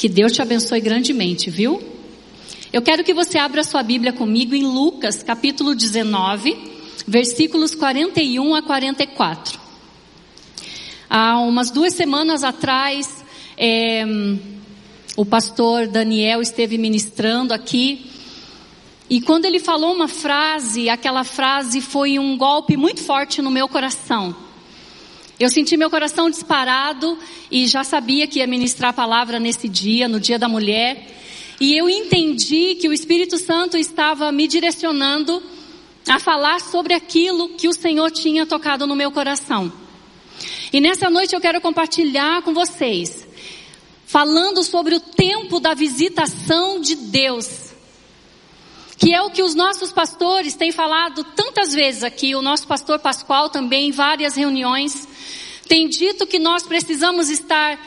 Que Deus te abençoe grandemente, viu? Eu quero que você abra sua Bíblia comigo em Lucas, capítulo 19, versículos 41 a 44. Há umas duas semanas atrás, é, o pastor Daniel esteve ministrando aqui. E quando ele falou uma frase, aquela frase foi um golpe muito forte no meu coração. Eu senti meu coração disparado e já sabia que ia ministrar a palavra nesse dia, no dia da mulher. E eu entendi que o Espírito Santo estava me direcionando a falar sobre aquilo que o Senhor tinha tocado no meu coração. E nessa noite eu quero compartilhar com vocês, falando sobre o tempo da visitação de Deus. Que é o que os nossos pastores têm falado tantas vezes aqui, o nosso pastor Pascoal também em várias reuniões, tem dito que nós precisamos estar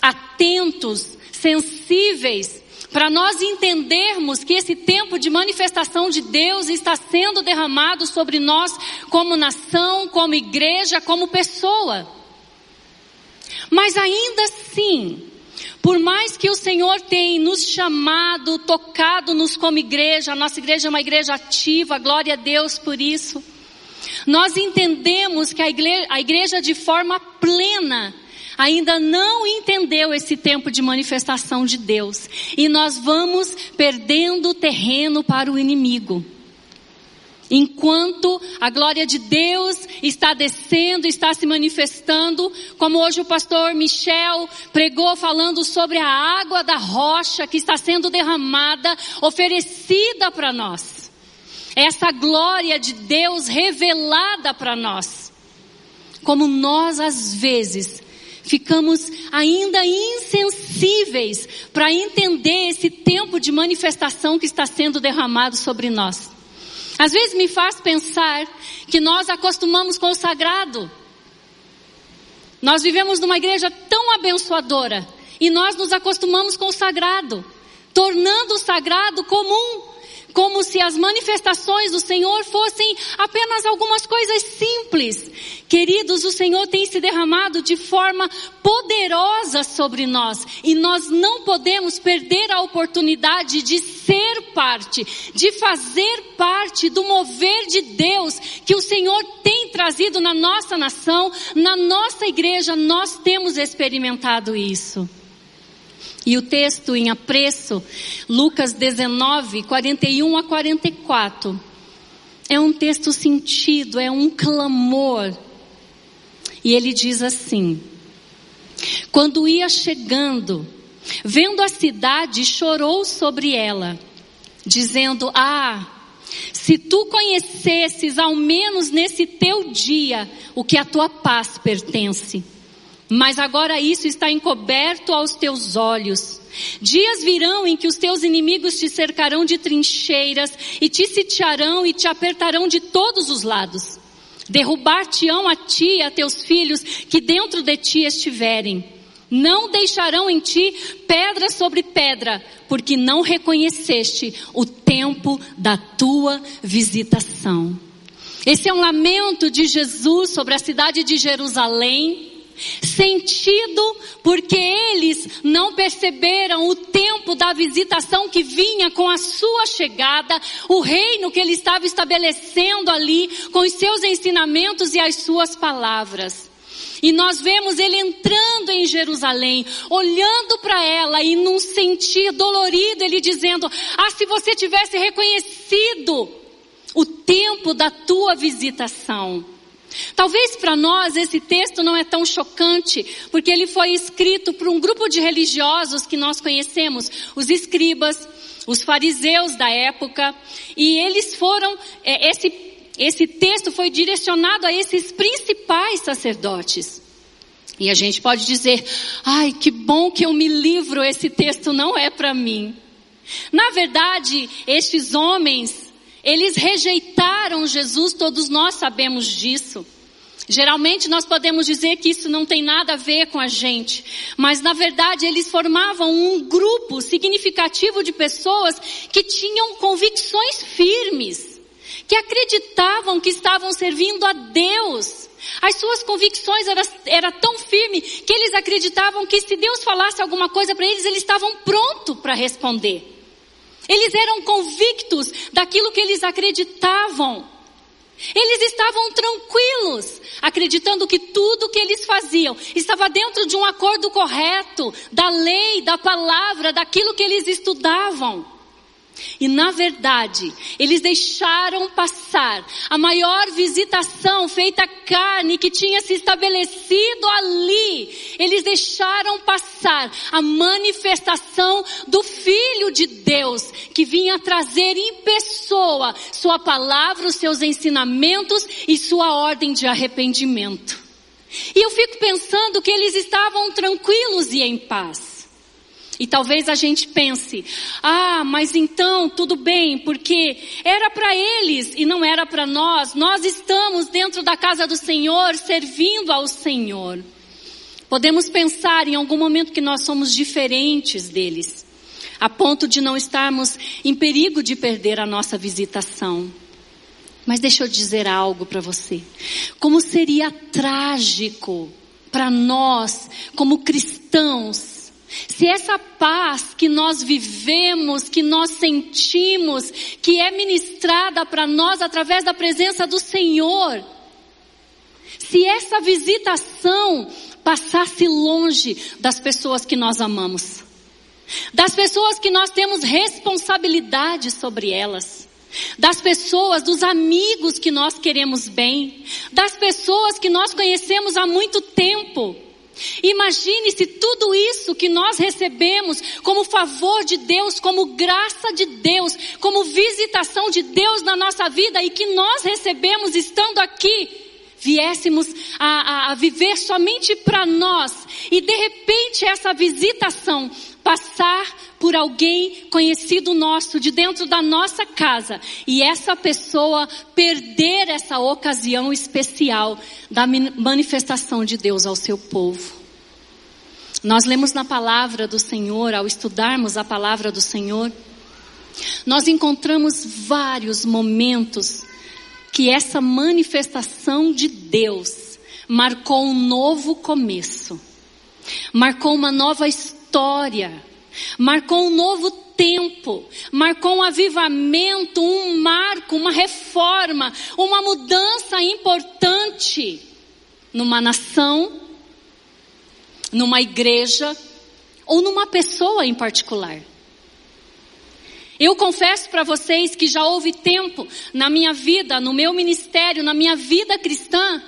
atentos, sensíveis, para nós entendermos que esse tempo de manifestação de Deus está sendo derramado sobre nós como nação, como igreja, como pessoa. Mas ainda assim, por mais que o Senhor tenha nos chamado, tocado-nos como igreja, a nossa igreja é uma igreja ativa, glória a Deus por isso. Nós entendemos que a igreja, a igreja de forma plena ainda não entendeu esse tempo de manifestação de Deus. E nós vamos perdendo terreno para o inimigo. Enquanto a glória de Deus está descendo, está se manifestando, como hoje o pastor Michel pregou falando sobre a água da rocha que está sendo derramada, oferecida para nós. Essa glória de Deus revelada para nós. Como nós às vezes ficamos ainda insensíveis para entender esse tempo de manifestação que está sendo derramado sobre nós. Às vezes me faz pensar que nós acostumamos com o sagrado. Nós vivemos numa igreja tão abençoadora e nós nos acostumamos com o sagrado, tornando o sagrado comum como se as manifestações do Senhor fossem apenas algumas coisas simples. Queridos, o Senhor tem se derramado de forma poderosa sobre nós e nós não podemos perder a oportunidade de ser parte, de fazer parte do mover de Deus que o Senhor tem trazido na nossa nação, na nossa igreja, nós temos experimentado isso. E o texto em apreço, Lucas 19, 41 a 44, é um texto sentido, é um clamor. E ele diz assim: Quando ia chegando, vendo a cidade, chorou sobre ela, dizendo: Ah, se tu conhecesses ao menos nesse teu dia o que a tua paz pertence. Mas agora isso está encoberto aos teus olhos. Dias virão em que os teus inimigos te cercarão de trincheiras e te sitiarão e te apertarão de todos os lados. Derrubar-te-ão a ti e a teus filhos que dentro de ti estiverem. Não deixarão em ti pedra sobre pedra, porque não reconheceste o tempo da tua visitação. Esse é um lamento de Jesus sobre a cidade de Jerusalém Sentido porque eles não perceberam o tempo da visitação que vinha com a sua chegada, o reino que ele estava estabelecendo ali, com os seus ensinamentos e as suas palavras. E nós vemos ele entrando em Jerusalém, olhando para ela e num sentir dolorido, ele dizendo: Ah, se você tivesse reconhecido o tempo da tua visitação. Talvez para nós esse texto não é tão chocante, porque ele foi escrito por um grupo de religiosos que nós conhecemos, os escribas, os fariseus da época, e eles foram, é, esse, esse texto foi direcionado a esses principais sacerdotes. E a gente pode dizer, ai, que bom que eu me livro, esse texto não é para mim. Na verdade, estes homens eles rejeitaram Jesus, todos nós sabemos disso. Geralmente nós podemos dizer que isso não tem nada a ver com a gente, mas na verdade eles formavam um grupo significativo de pessoas que tinham convicções firmes, que acreditavam que estavam servindo a Deus, As suas convicções eram era tão firme que eles acreditavam que se Deus falasse alguma coisa para eles, eles estavam prontos para responder. Eles eram convictos daquilo que eles acreditavam. Eles estavam tranquilos, acreditando que tudo que eles faziam estava dentro de um acordo correto, da lei, da palavra, daquilo que eles estudavam. E na verdade, eles deixaram passar a maior visitação feita à carne que tinha se estabelecido ali. Eles deixaram passar a manifestação do Filho de Deus, que vinha trazer em pessoa sua palavra, os seus ensinamentos e sua ordem de arrependimento. E eu fico pensando que eles estavam tranquilos e em paz. E talvez a gente pense, ah, mas então tudo bem, porque era para eles e não era para nós. Nós estamos dentro da casa do Senhor, servindo ao Senhor. Podemos pensar em algum momento que nós somos diferentes deles, a ponto de não estarmos em perigo de perder a nossa visitação. Mas deixa eu dizer algo para você. Como seria trágico para nós, como cristãos, se essa paz que nós vivemos, que nós sentimos, que é ministrada para nós através da presença do Senhor, se essa visitação passasse longe das pessoas que nós amamos, das pessoas que nós temos responsabilidade sobre elas, das pessoas, dos amigos que nós queremos bem, das pessoas que nós conhecemos há muito tempo, Imagine se tudo isso que nós recebemos como favor de Deus, como graça de Deus, como visitação de Deus na nossa vida e que nós recebemos estando aqui, viéssemos a, a, a viver somente para nós e de repente essa visitação passar por alguém conhecido nosso, de dentro da nossa casa, e essa pessoa perder essa ocasião especial da manifestação de Deus ao seu povo. Nós lemos na palavra do Senhor, ao estudarmos a palavra do Senhor, nós encontramos vários momentos que essa manifestação de Deus marcou um novo começo, marcou uma nova história, marcou um novo tempo, marcou um avivamento, um marco, uma reforma, uma mudança importante numa nação, numa igreja ou numa pessoa em particular. Eu confesso para vocês que já houve tempo na minha vida, no meu ministério, na minha vida cristã,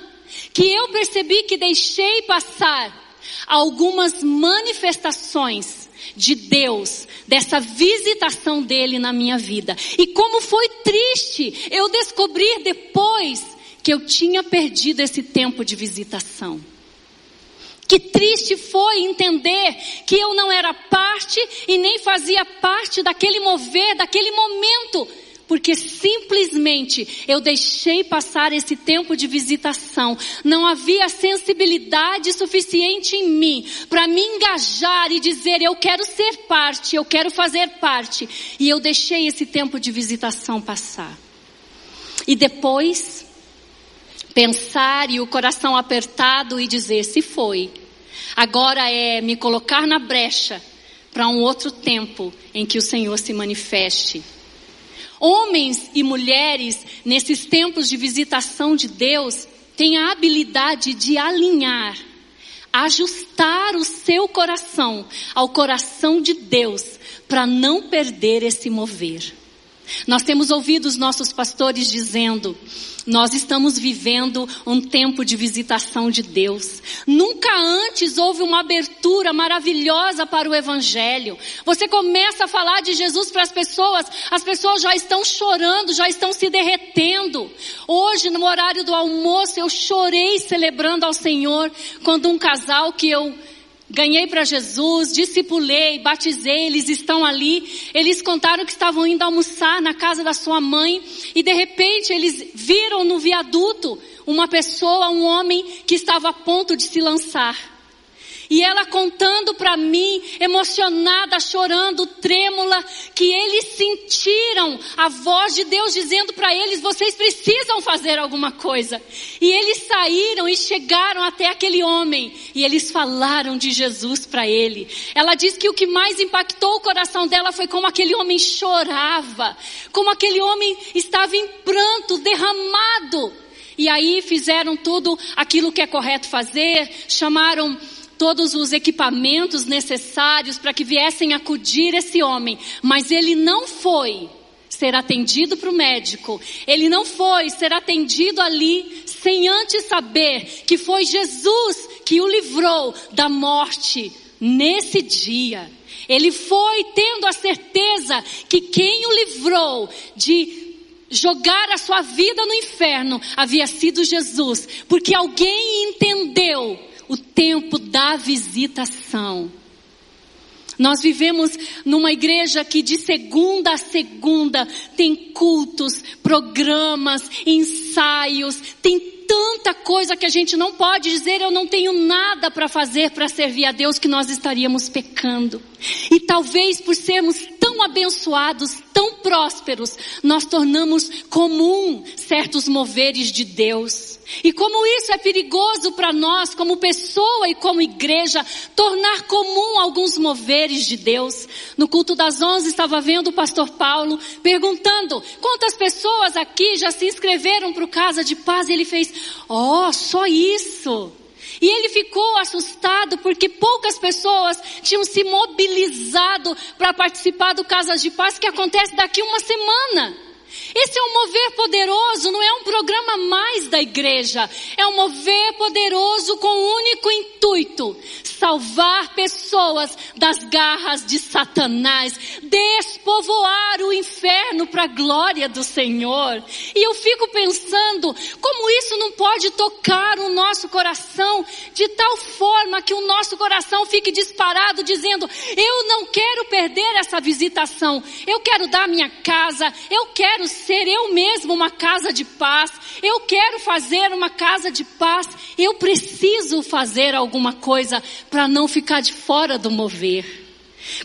que eu percebi que deixei passar algumas manifestações de Deus, dessa visitação dele na minha vida. E como foi triste eu descobrir depois que eu tinha perdido esse tempo de visitação. Que triste foi entender que eu não era parte e nem fazia parte daquele mover, daquele momento, porque simplesmente eu deixei passar esse tempo de visitação. Não havia sensibilidade suficiente em mim para me engajar e dizer eu quero ser parte, eu quero fazer parte. E eu deixei esse tempo de visitação passar. E depois, pensar e o coração apertado e dizer: se foi, agora é me colocar na brecha para um outro tempo em que o Senhor se manifeste. Homens e mulheres, nesses tempos de visitação de Deus, têm a habilidade de alinhar, ajustar o seu coração ao coração de Deus, para não perder esse mover. Nós temos ouvido os nossos pastores dizendo, nós estamos vivendo um tempo de visitação de Deus. Nunca antes houve uma abertura maravilhosa para o Evangelho. Você começa a falar de Jesus para as pessoas, as pessoas já estão chorando, já estão se derretendo. Hoje, no horário do almoço, eu chorei celebrando ao Senhor quando um casal que eu ganhei para Jesus, discipulei, batizei, eles estão ali. Eles contaram que estavam indo almoçar na casa da sua mãe e de repente eles viram no viaduto uma pessoa, um homem que estava a ponto de se lançar. E ela contando para mim, emocionada, chorando, trêmula, que eles sentiram a voz de Deus dizendo para eles: vocês precisam fazer alguma coisa. E eles saíram e chegaram até aquele homem e eles falaram de Jesus para ele. Ela diz que o que mais impactou o coração dela foi como aquele homem chorava, como aquele homem estava em pranto, derramado. E aí fizeram tudo aquilo que é correto fazer, chamaram todos os equipamentos necessários para que viessem acudir esse homem, mas ele não foi ser atendido para o médico, ele não foi ser atendido ali sem antes saber que foi Jesus que o livrou da morte nesse dia. Ele foi tendo a certeza que quem o livrou de jogar a sua vida no inferno havia sido Jesus, porque alguém entendeu o tempo da visitação. Nós vivemos numa igreja que de segunda a segunda tem cultos, programas, ensaios, tem tanta coisa que a gente não pode dizer, eu não tenho nada para fazer para servir a Deus que nós estaríamos pecando. E talvez por sermos tão abençoados, tão prósperos, nós tornamos comum certos moveres de Deus. E como isso é perigoso para nós, como pessoa e como igreja, tornar comum alguns moveres de Deus. No culto das onze estava vendo o pastor Paulo perguntando quantas pessoas aqui já se inscreveram para o Casa de Paz e ele fez, oh, só isso. E ele ficou assustado porque poucas pessoas tinham se mobilizado para participar do Casas de Paz que acontece daqui uma semana. Esse é um mover poderoso, não é um programa mais da igreja. É um mover poderoso com o um único intuito: salvar pessoas das garras de Satanás, despovoar o inferno para a glória do Senhor. E eu fico pensando como isso não pode tocar o nosso coração de tal forma que o nosso coração fique disparado dizendo: eu não quero perder essa visitação. Eu quero dar minha casa, eu quero ser eu mesmo uma casa de paz, eu quero fazer uma casa de paz, eu preciso fazer alguma coisa para não ficar de fora do mover.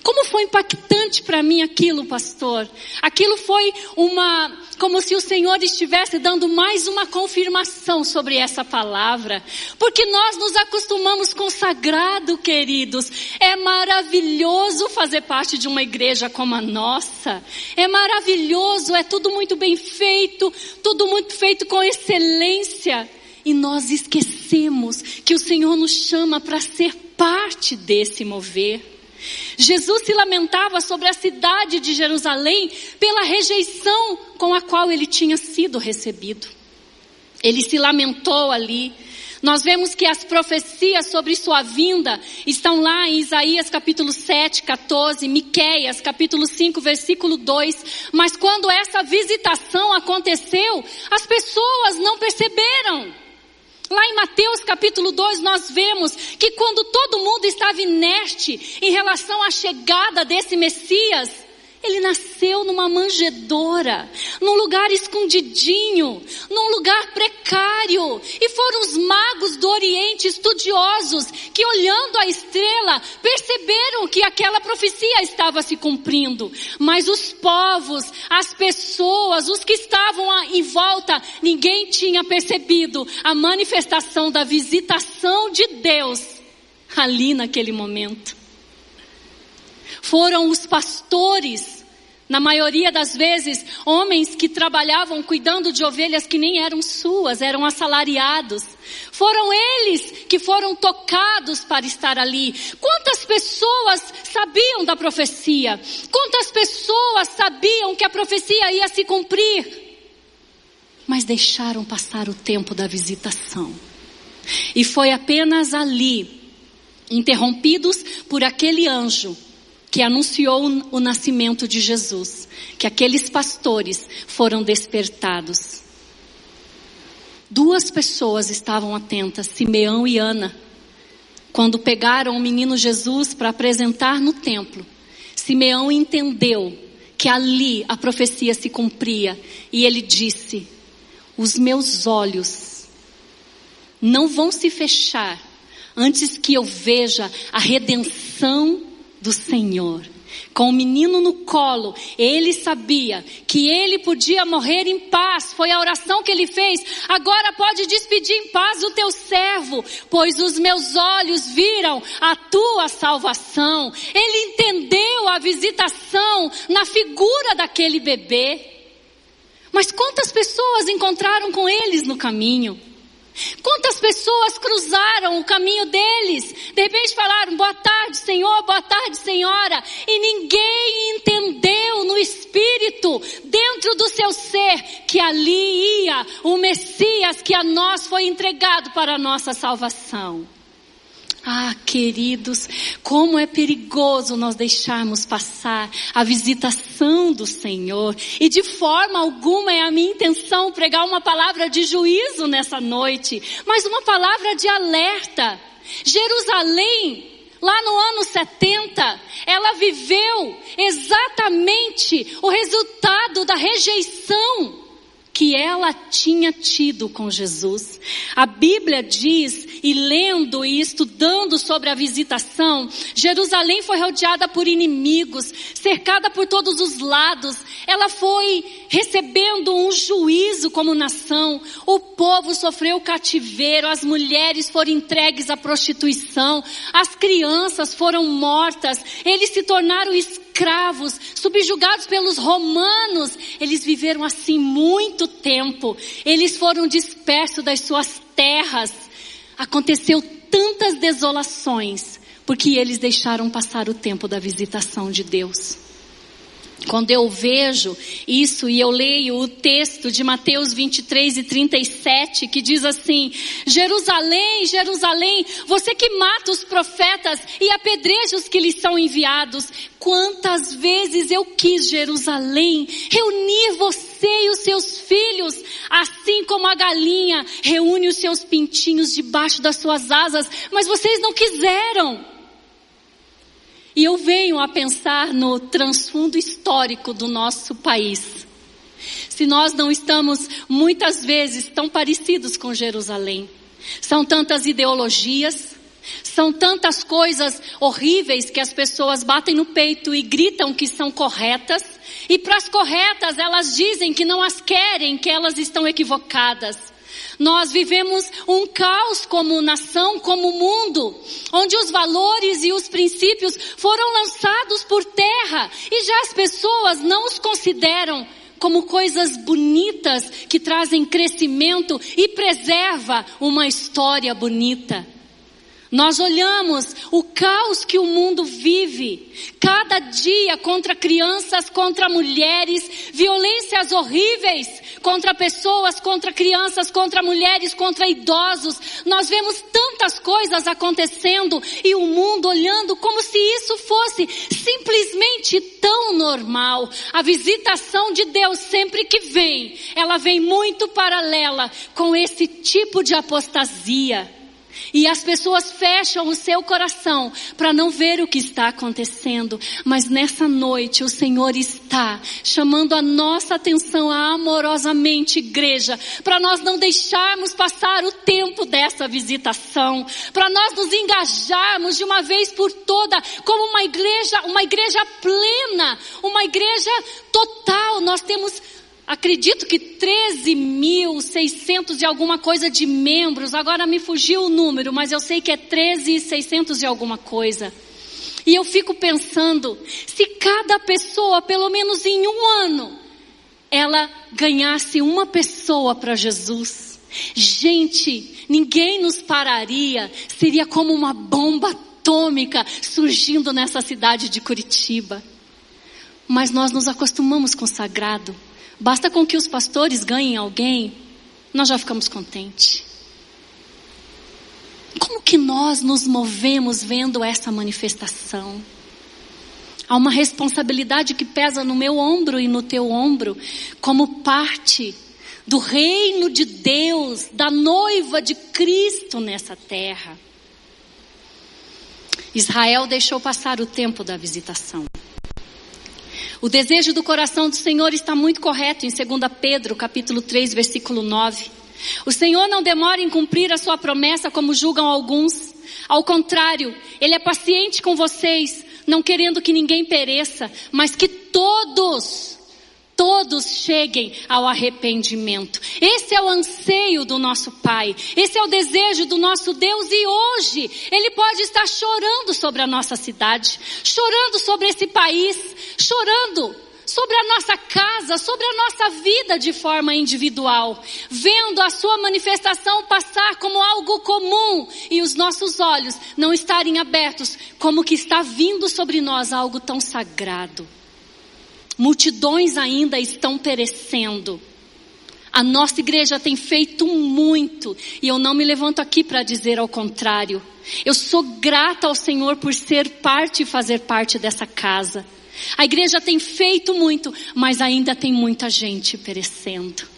Como foi impactante para mim aquilo, pastor? Aquilo foi uma, como se o Senhor estivesse dando mais uma confirmação sobre essa palavra. Porque nós nos acostumamos com sagrado, queridos. É maravilhoso fazer parte de uma igreja como a nossa. É maravilhoso, é tudo muito bem feito, tudo muito feito com excelência. E nós esquecemos que o Senhor nos chama para ser parte desse mover. Jesus se lamentava sobre a cidade de Jerusalém pela rejeição com a qual ele tinha sido recebido. Ele se lamentou ali. Nós vemos que as profecias sobre sua vinda estão lá em Isaías capítulo 7, 14, Miqueias capítulo 5, versículo 2. Mas quando essa visitação aconteceu, as pessoas não perceberam. Lá em Mateus capítulo 2 nós vemos que quando todo mundo estava inerte em relação à chegada desse Messias, ele nasceu numa manjedoura, num lugar escondidinho, num lugar precário. E foram os magos do Oriente, estudiosos, que olhando a estrela, perceberam que aquela profecia estava se cumprindo. Mas os povos, as pessoas, os que estavam em volta, ninguém tinha percebido a manifestação da visitação de Deus ali naquele momento. Foram os pastores na maioria das vezes, homens que trabalhavam cuidando de ovelhas que nem eram suas, eram assalariados. Foram eles que foram tocados para estar ali. Quantas pessoas sabiam da profecia? Quantas pessoas sabiam que a profecia ia se cumprir? Mas deixaram passar o tempo da visitação. E foi apenas ali, interrompidos por aquele anjo, que anunciou o nascimento de Jesus, que aqueles pastores foram despertados. Duas pessoas estavam atentas, Simeão e Ana, quando pegaram o menino Jesus para apresentar no templo. Simeão entendeu que ali a profecia se cumpria e ele disse: Os meus olhos não vão se fechar antes que eu veja a redenção do Senhor. Com o menino no colo, ele sabia que ele podia morrer em paz. Foi a oração que ele fez. Agora pode despedir em paz o teu servo, pois os meus olhos viram a tua salvação. Ele entendeu a visitação na figura daquele bebê. Mas quantas pessoas encontraram com eles no caminho? Quantas pessoas cruzaram o caminho deles? De repente falaram, boa tarde, Senhor, boa tarde, Senhora. E ninguém entendeu no espírito, dentro do seu ser, que ali ia o Messias que a nós foi entregado para a nossa salvação. Ah, queridos, como é perigoso nós deixarmos passar a visitação do Senhor. E de forma alguma é a minha intenção pregar uma palavra de juízo nessa noite, mas uma palavra de alerta. Jerusalém lá no ano 70, ela viveu exatamente o resultado da rejeição que ela tinha tido com Jesus. A Bíblia diz, e lendo e estudando sobre a visitação, Jerusalém foi rodeada por inimigos, cercada por todos os lados. Ela foi recebendo um juízo como nação. O povo sofreu cativeiro, as mulheres foram entregues à prostituição, as crianças foram mortas, eles se tornaram escravos escravos, subjugados pelos romanos. Eles viveram assim muito tempo. Eles foram dispersos das suas terras. Aconteceu tantas desolações porque eles deixaram passar o tempo da visitação de Deus. Quando eu vejo isso e eu leio o texto de Mateus 23 e 37, que diz assim: Jerusalém, Jerusalém, você que mata os profetas e apedreja os que lhes são enviados, quantas vezes eu quis, Jerusalém, reunir você e os seus filhos, assim como a galinha reúne os seus pintinhos debaixo das suas asas, mas vocês não quiseram. E eu venho a pensar no transfundo histórico do nosso país. Se nós não estamos muitas vezes tão parecidos com Jerusalém. São tantas ideologias, são tantas coisas horríveis que as pessoas batem no peito e gritam que são corretas, e para as corretas elas dizem que não as querem, que elas estão equivocadas. Nós vivemos um caos como nação, como mundo, onde os valores e os princípios foram lançados por terra e já as pessoas não os consideram como coisas bonitas que trazem crescimento e preserva uma história bonita. Nós olhamos o caos que o mundo vive, cada dia contra crianças, contra mulheres, violências horríveis contra pessoas, contra crianças, contra mulheres, contra idosos. Nós vemos tantas coisas acontecendo e o mundo olhando como se isso fosse simplesmente tão normal. A visitação de Deus sempre que vem, ela vem muito paralela com esse tipo de apostasia. E as pessoas fecham o seu coração para não ver o que está acontecendo. Mas nessa noite o Senhor está chamando a nossa atenção amorosamente, igreja, para nós não deixarmos passar o tempo dessa visitação, para nós nos engajarmos de uma vez por toda como uma igreja, uma igreja plena, uma igreja total. Nós temos acredito que 13.600 e alguma coisa de membros, agora me fugiu o número, mas eu sei que é 13.600 e alguma coisa. E eu fico pensando, se cada pessoa, pelo menos em um ano, ela ganhasse uma pessoa para Jesus, gente, ninguém nos pararia, seria como uma bomba atômica surgindo nessa cidade de Curitiba. Mas nós nos acostumamos com o sagrado. Basta com que os pastores ganhem alguém, nós já ficamos contentes. Como que nós nos movemos vendo essa manifestação? Há uma responsabilidade que pesa no meu ombro e no teu ombro, como parte do reino de Deus, da noiva de Cristo nessa terra. Israel deixou passar o tempo da visitação. O desejo do coração do Senhor está muito correto em 2 Pedro, capítulo 3, versículo 9. O Senhor não demora em cumprir a sua promessa como julgam alguns. Ao contrário, Ele é paciente com vocês, não querendo que ninguém pereça, mas que todos, todos cheguem ao arrependimento. Esse é o anseio do nosso Pai, esse é o desejo do nosso Deus e hoje Ele pode estar chorando sobre a nossa cidade, chorando sobre esse país, chorando sobre a nossa casa, sobre a nossa vida de forma individual, vendo a sua manifestação passar como algo comum e os nossos olhos não estarem abertos como que está vindo sobre nós algo tão sagrado. Multidões ainda estão perecendo. A nossa igreja tem feito muito e eu não me levanto aqui para dizer ao contrário. Eu sou grata ao Senhor por ser parte e fazer parte dessa casa. A igreja tem feito muito, mas ainda tem muita gente perecendo.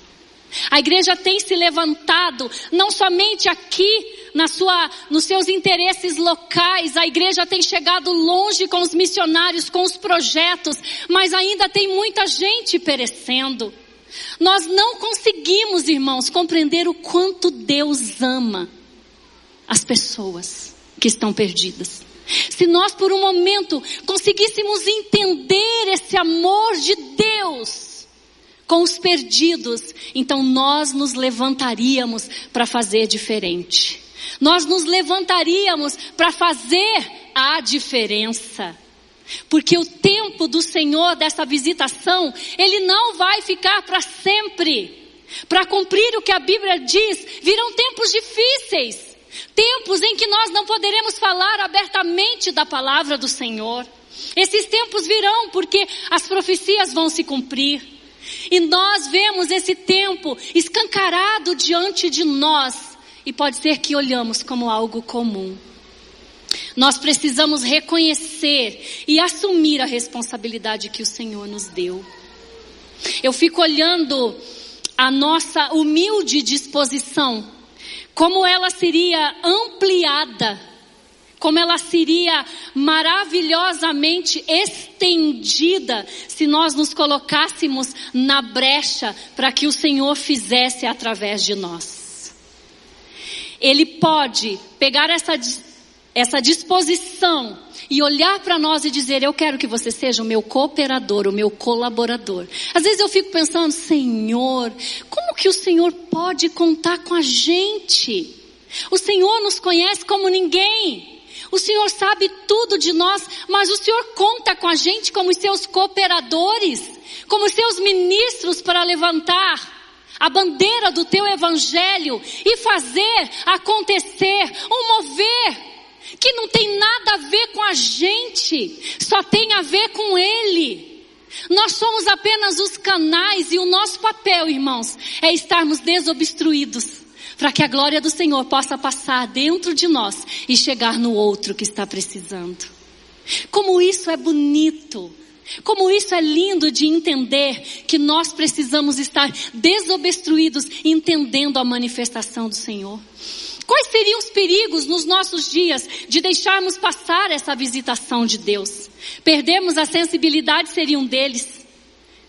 A igreja tem se levantado, não somente aqui, na sua, nos seus interesses locais, a igreja tem chegado longe com os missionários, com os projetos, mas ainda tem muita gente perecendo. Nós não conseguimos, irmãos, compreender o quanto Deus ama as pessoas que estão perdidas. Se nós por um momento conseguíssemos entender esse amor de Deus com os perdidos, então nós nos levantaríamos para fazer diferente. Nós nos levantaríamos para fazer a diferença. Porque o tempo do Senhor dessa visitação, ele não vai ficar para sempre. Para cumprir o que a Bíblia diz, virão tempos difíceis. Tempos em que nós não poderemos falar abertamente da palavra do Senhor. Esses tempos virão porque as profecias vão se cumprir. E nós vemos esse tempo escancarado diante de nós. E pode ser que olhamos como algo comum. Nós precisamos reconhecer e assumir a responsabilidade que o Senhor nos deu. Eu fico olhando a nossa humilde disposição como ela seria ampliada, como ela seria maravilhosamente estendida se nós nos colocássemos na brecha para que o Senhor fizesse através de nós. Ele pode pegar essa, essa disposição e olhar para nós e dizer: Eu quero que você seja o meu cooperador, o meu colaborador. Às vezes eu fico pensando: Senhor, como que o Senhor pode contar com a gente? O Senhor nos conhece como ninguém. O Senhor sabe tudo de nós, mas o Senhor conta com a gente como seus cooperadores, como seus ministros para levantar a bandeira do teu evangelho e fazer acontecer, um mover que não tem nada a ver com a gente, só tem a ver com Ele. Nós somos apenas os canais e o nosso papel, irmãos, é estarmos desobstruídos para que a glória do Senhor possa passar dentro de nós e chegar no outro que está precisando. Como isso é bonito. Como isso é lindo de entender que nós precisamos estar desobstruídos, entendendo a manifestação do Senhor. Quais seriam os perigos nos nossos dias de deixarmos passar essa visitação de Deus? Perdermos a sensibilidade seria um deles.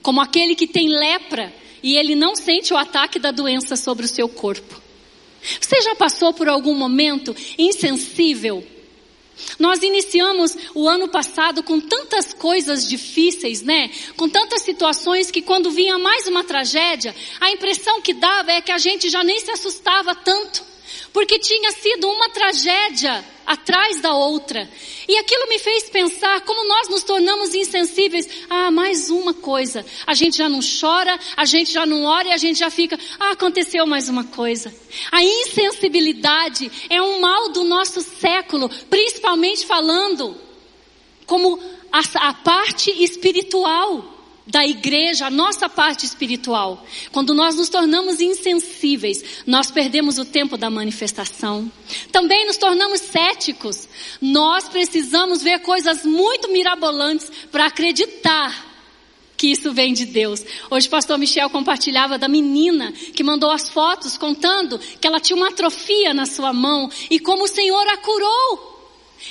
Como aquele que tem lepra e ele não sente o ataque da doença sobre o seu corpo. Você já passou por algum momento insensível? Nós iniciamos o ano passado com tantas coisas difíceis, né? Com tantas situações que quando vinha mais uma tragédia, a impressão que dava é que a gente já nem se assustava tanto porque tinha sido uma tragédia atrás da outra. E aquilo me fez pensar como nós nos tornamos insensíveis. Ah, mais uma coisa. A gente já não chora, a gente já não ora e a gente já fica, ah, aconteceu mais uma coisa. A insensibilidade é um mal do nosso século, principalmente falando como a, a parte espiritual da igreja, a nossa parte espiritual. Quando nós nos tornamos insensíveis, nós perdemos o tempo da manifestação. Também nos tornamos céticos. Nós precisamos ver coisas muito mirabolantes para acreditar que isso vem de Deus. Hoje o pastor Michel compartilhava da menina que mandou as fotos contando que ela tinha uma atrofia na sua mão e como o Senhor a curou.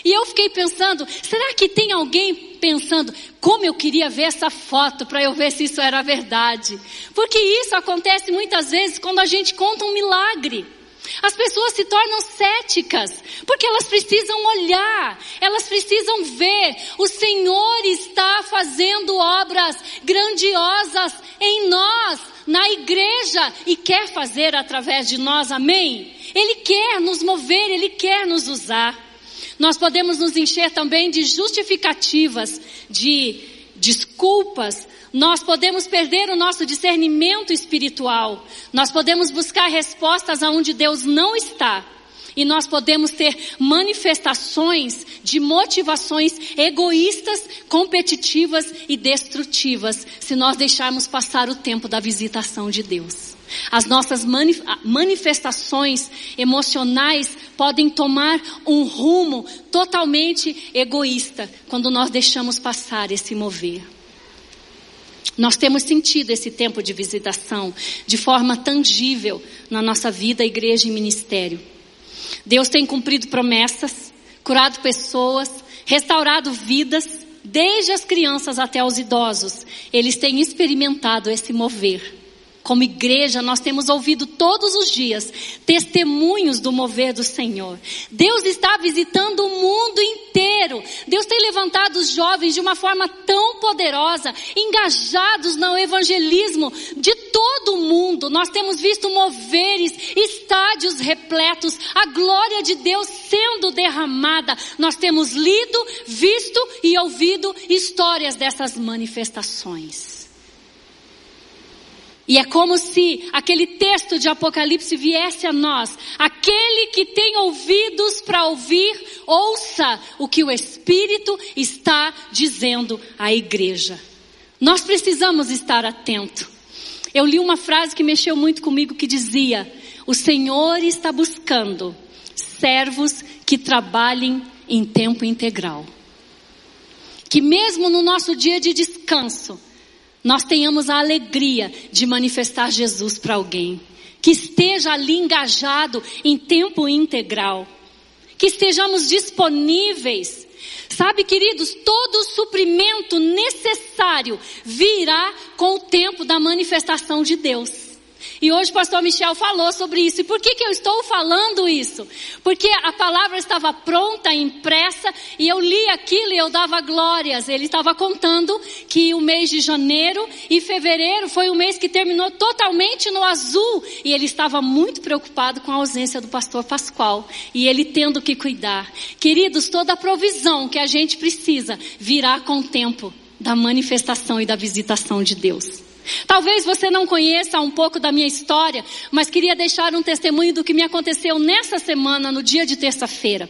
E eu fiquei pensando, será que tem alguém pensando, como eu queria ver essa foto para eu ver se isso era verdade? Porque isso acontece muitas vezes quando a gente conta um milagre. As pessoas se tornam céticas, porque elas precisam olhar, elas precisam ver. O Senhor está fazendo obras grandiosas em nós, na igreja, e quer fazer através de nós, amém? Ele quer nos mover, Ele quer nos usar. Nós podemos nos encher também de justificativas, de desculpas, nós podemos perder o nosso discernimento espiritual. Nós podemos buscar respostas aonde Deus não está. E nós podemos ter manifestações de motivações egoístas, competitivas e destrutivas, se nós deixarmos passar o tempo da visitação de Deus. As nossas manifestações emocionais podem tomar um rumo totalmente egoísta quando nós deixamos passar esse mover. Nós temos sentido esse tempo de visitação de forma tangível na nossa vida, igreja e ministério. Deus tem cumprido promessas, curado pessoas, restaurado vidas, desde as crianças até os idosos. Eles têm experimentado esse mover. Como igreja, nós temos ouvido todos os dias testemunhos do mover do Senhor. Deus está visitando o mundo inteiro. Deus tem levantado os jovens de uma forma tão poderosa, engajados no evangelismo de todo o mundo. Nós temos visto moveres, estádios repletos, a glória de Deus sendo derramada. Nós temos lido, visto e ouvido histórias dessas manifestações. E é como se aquele texto de Apocalipse viesse a nós. Aquele que tem ouvidos para ouvir, ouça o que o Espírito está dizendo à igreja. Nós precisamos estar atento. Eu li uma frase que mexeu muito comigo que dizia: O Senhor está buscando servos que trabalhem em tempo integral. Que mesmo no nosso dia de descanso, nós tenhamos a alegria de manifestar Jesus para alguém. Que esteja ali engajado em tempo integral. Que estejamos disponíveis. Sabe, queridos, todo o suprimento necessário virá com o tempo da manifestação de Deus. E hoje o pastor Michel falou sobre isso. E por que, que eu estou falando isso? Porque a palavra estava pronta, impressa, e eu li aquilo e eu dava glórias. Ele estava contando que o mês de janeiro e fevereiro foi o mês que terminou totalmente no azul. E ele estava muito preocupado com a ausência do pastor Pascoal. E ele tendo que cuidar. Queridos, toda a provisão que a gente precisa virá com o tempo da manifestação e da visitação de Deus. Talvez você não conheça um pouco da minha história, mas queria deixar um testemunho do que me aconteceu nessa semana, no dia de terça-feira.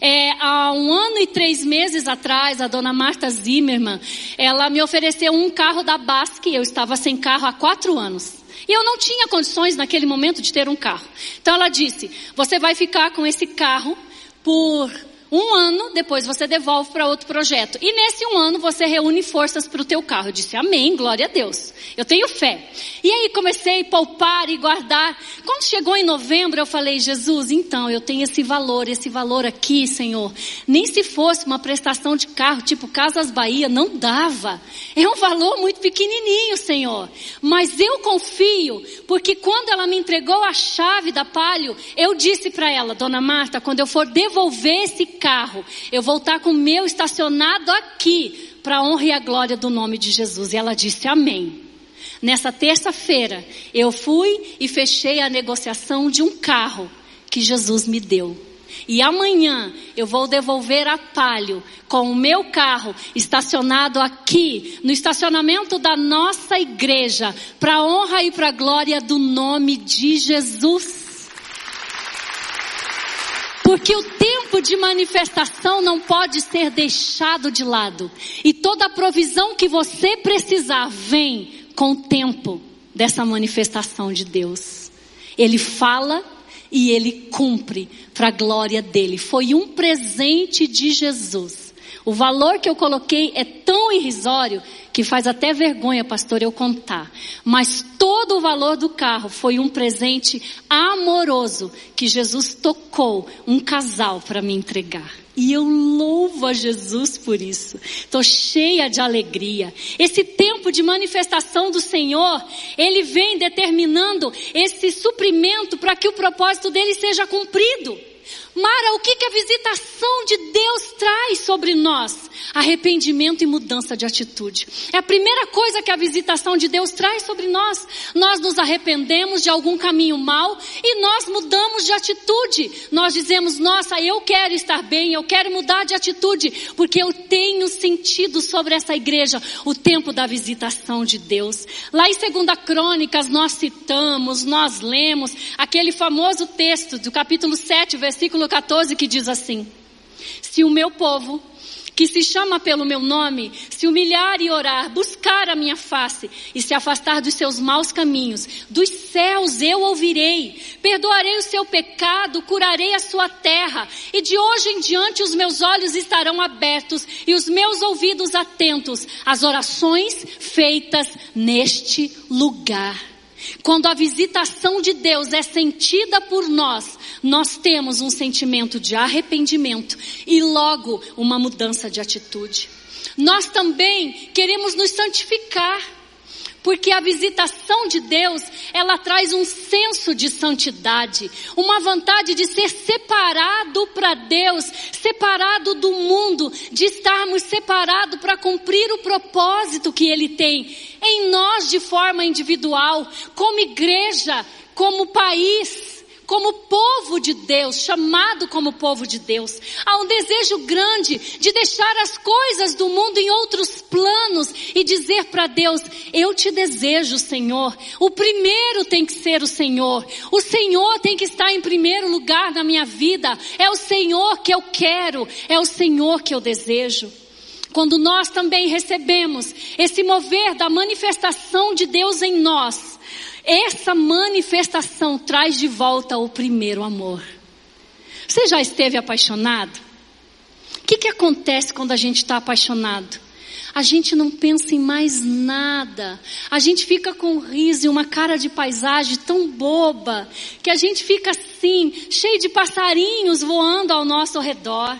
É, há um ano e três meses atrás, a dona Marta Zimmermann, ela me ofereceu um carro da Basque, eu estava sem carro há quatro anos. E eu não tinha condições naquele momento de ter um carro. Então ela disse: você vai ficar com esse carro por um ano, depois você devolve para outro projeto. E nesse um ano você reúne forças para o teu carro. Eu disse, amém, glória a Deus. Eu tenho fé. E aí comecei a poupar e guardar. Quando chegou em novembro, eu falei, Jesus, então eu tenho esse valor, esse valor aqui, Senhor. Nem se fosse uma prestação de carro, tipo Casas Bahia, não dava. É um valor muito pequenininho, Senhor. Mas eu confio, porque quando ela me entregou a chave da palio, eu disse para ela, Dona Marta, quando eu for devolver esse carro, eu vou estar com o meu estacionado aqui, para a honra e a glória do nome de Jesus. E ela disse amém. Nessa terça-feira, eu fui e fechei a negociação de um carro que Jesus me deu. E amanhã eu vou devolver a Palio com o meu carro estacionado aqui no estacionamento da nossa igreja, para a honra e para a glória do nome de Jesus. Porque o tempo de manifestação não pode ser deixado de lado. E toda a provisão que você precisar vem com o tempo dessa manifestação de Deus. Ele fala e ele cumpre para a glória dele. Foi um presente de Jesus O valor que eu coloquei é tão irrisório que faz até vergonha, pastor, eu contar. Mas todo o valor do carro foi um presente amoroso que Jesus tocou um casal para me entregar. E eu louvo a Jesus por isso. Estou cheia de alegria. Esse tempo de manifestação do Senhor, Ele vem determinando esse suprimento para que o propósito dele seja cumprido. Mara, o que, que a visitação de Deus traz sobre nós? Arrependimento e mudança de atitude. É a primeira coisa que a visitação de Deus traz sobre nós. Nós nos arrependemos de algum caminho mal e nós mudamos de atitude. Nós dizemos, nossa, eu quero estar bem, eu quero mudar de atitude, porque eu tenho sentido sobre essa igreja o tempo da visitação de Deus. Lá em 2 Crônicas nós citamos, nós lemos aquele famoso texto do capítulo 7, versículo 14, que diz assim: Se o meu povo, que se chama pelo meu nome, se humilhar e orar, buscar a minha face e se afastar dos seus maus caminhos, dos céus eu ouvirei, perdoarei o seu pecado, curarei a sua terra, e de hoje em diante os meus olhos estarão abertos e os meus ouvidos atentos às orações feitas neste lugar. Quando a visitação de Deus é sentida por nós, nós temos um sentimento de arrependimento e logo uma mudança de atitude. Nós também queremos nos santificar. Porque a visitação de Deus, ela traz um senso de santidade, uma vontade de ser separado para Deus, separado do mundo, de estarmos separados para cumprir o propósito que Ele tem em nós de forma individual, como igreja, como país como povo de Deus, chamado como povo de Deus. Há um desejo grande de deixar as coisas do mundo em outros planos e dizer para Deus: Eu te desejo, Senhor. O primeiro tem que ser o Senhor. O Senhor tem que estar em primeiro lugar na minha vida. É o Senhor que eu quero. É o Senhor que eu desejo. Quando nós também recebemos esse mover da manifestação de Deus em nós, essa manifestação traz de volta o primeiro amor. Você já esteve apaixonado? O que, que acontece quando a gente está apaixonado? A gente não pensa em mais nada. A gente fica com um riso e uma cara de paisagem tão boba que a gente fica assim, cheio de passarinhos voando ao nosso redor.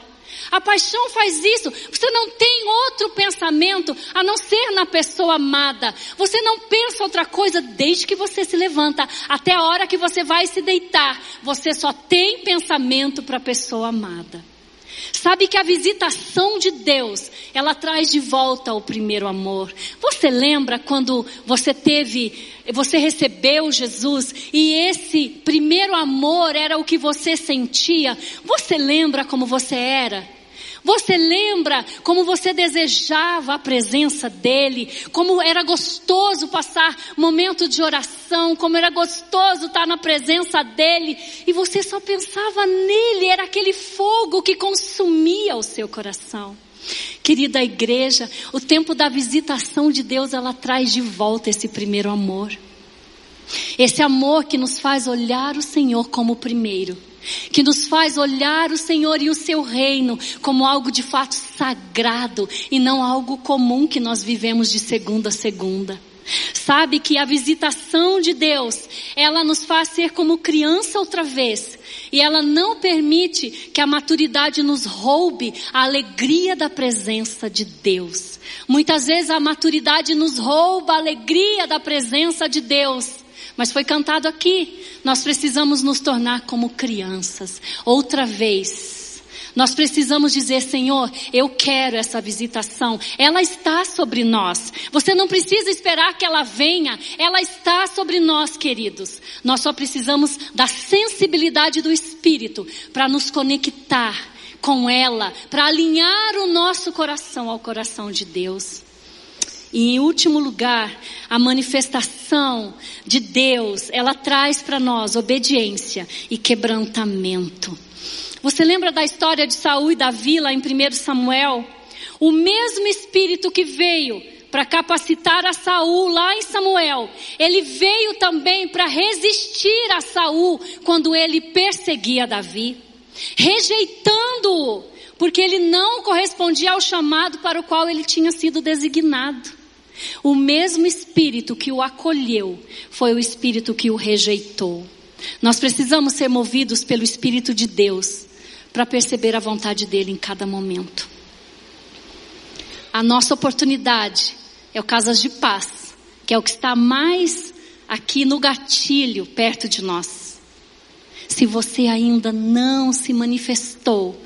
A paixão faz isso. Você não tem outro pensamento a não ser na pessoa amada. Você não pensa outra coisa desde que você se levanta até a hora que você vai se deitar. Você só tem pensamento para a pessoa amada. Sabe que a visitação de Deus, ela traz de volta o primeiro amor. Você lembra quando você teve, você recebeu Jesus e esse primeiro amor era o que você sentia? Você lembra como você era? Você lembra como você desejava a presença dele, como era gostoso passar momento de oração, como era gostoso estar na presença dele, e você só pensava nele, era aquele fogo que consumia o seu coração. Querida igreja, o tempo da visitação de Deus, ela traz de volta esse primeiro amor. Esse amor que nos faz olhar o Senhor como primeiro que nos faz olhar o Senhor e o seu reino como algo de fato sagrado e não algo comum que nós vivemos de segunda a segunda. Sabe que a visitação de Deus, ela nos faz ser como criança outra vez. E ela não permite que a maturidade nos roube a alegria da presença de Deus. Muitas vezes a maturidade nos rouba a alegria da presença de Deus. Mas foi cantado aqui. Nós precisamos nos tornar como crianças. Outra vez. Nós precisamos dizer, Senhor, eu quero essa visitação. Ela está sobre nós. Você não precisa esperar que ela venha. Ela está sobre nós, queridos. Nós só precisamos da sensibilidade do Espírito para nos conectar com ela, para alinhar o nosso coração ao coração de Deus. E em último lugar, a manifestação de Deus, ela traz para nós obediência e quebrantamento. Você lembra da história de Saul e Davi lá em 1 Samuel? O mesmo espírito que veio para capacitar a Saul lá em Samuel, ele veio também para resistir a Saul quando ele perseguia Davi, rejeitando-o porque ele não correspondia ao chamado para o qual ele tinha sido designado. O mesmo espírito que o acolheu foi o espírito que o rejeitou. Nós precisamos ser movidos pelo Espírito de Deus para perceber a vontade dele em cada momento. A nossa oportunidade é o Casas de Paz, que é o que está mais aqui no gatilho perto de nós. Se você ainda não se manifestou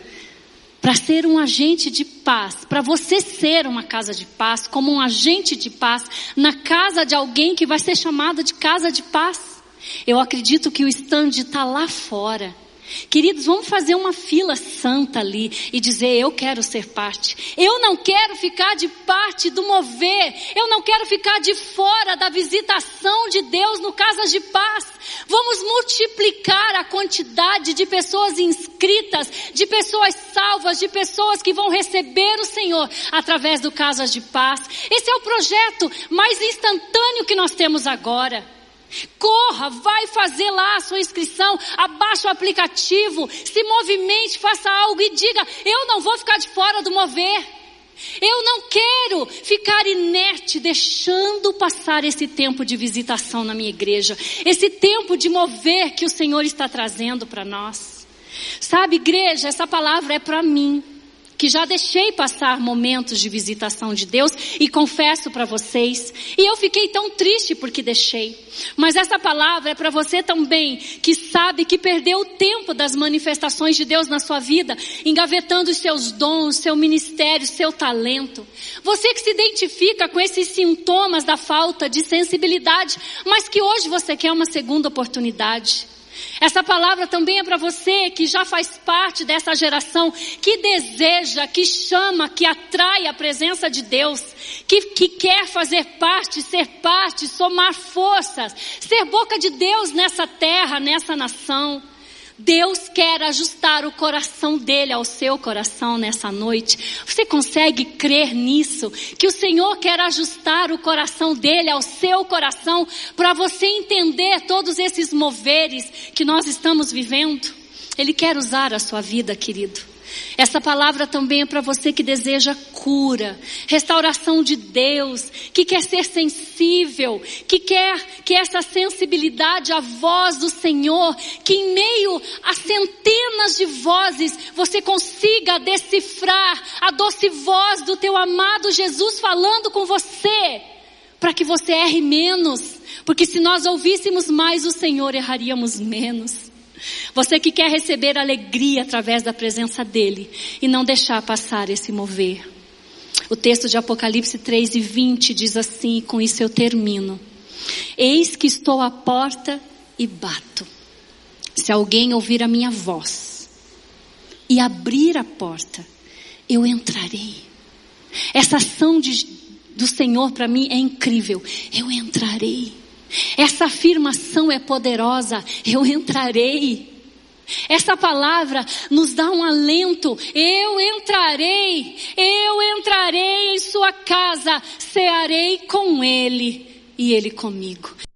para ser um agente de paz, para você ser uma casa de paz, como um agente de paz na casa de alguém que vai ser chamado de casa de paz. Eu acredito que o stand está lá fora. Queridos, vamos fazer uma fila santa ali e dizer: Eu quero ser parte. Eu não quero ficar de parte do mover. Eu não quero ficar de fora da visitação de Deus no Casas de Paz. Vamos multiplicar a quantidade de pessoas inscritas, de pessoas salvas, de pessoas que vão receber o Senhor através do Casas de Paz. Esse é o projeto mais instantâneo que nós temos agora. Corra, vai fazer lá a sua inscrição, abaixa o aplicativo, se movimente, faça algo e diga: eu não vou ficar de fora do mover. Eu não quero ficar inerte, deixando passar esse tempo de visitação na minha igreja, esse tempo de mover que o Senhor está trazendo para nós. Sabe, igreja, essa palavra é para mim que já deixei passar momentos de visitação de Deus e confesso para vocês, e eu fiquei tão triste porque deixei. Mas essa palavra é para você também, que sabe que perdeu o tempo das manifestações de Deus na sua vida, engavetando os seus dons, seu ministério, seu talento. Você que se identifica com esses sintomas da falta de sensibilidade, mas que hoje você quer uma segunda oportunidade. Essa palavra também é para você que já faz parte dessa geração, que deseja, que chama, que atrai a presença de Deus, que, que quer fazer parte, ser parte, somar forças, ser boca de Deus nessa terra, nessa nação. Deus quer ajustar o coração dele ao seu coração nessa noite. Você consegue crer nisso? Que o Senhor quer ajustar o coração dele ao seu coração para você entender todos esses moveres que nós estamos vivendo? Ele quer usar a sua vida, querido. Essa palavra também é para você que deseja cura, restauração de Deus, que quer ser sensível, que quer que essa sensibilidade à voz do Senhor, que em meio a centenas de vozes você consiga decifrar a doce voz do teu amado Jesus falando com você, para que você erre menos, porque se nós ouvíssemos mais o Senhor, erraríamos menos. Você que quer receber alegria através da presença dEle e não deixar passar esse mover. O texto de Apocalipse 3 e 20 diz assim, com isso eu termino. Eis que estou à porta e bato. Se alguém ouvir a minha voz e abrir a porta, eu entrarei. Essa ação de, do Senhor para mim é incrível. Eu entrarei. Essa afirmação é poderosa. Eu entrarei. Essa palavra nos dá um alento. Eu entrarei, eu entrarei em sua casa, cearei com ele e ele comigo.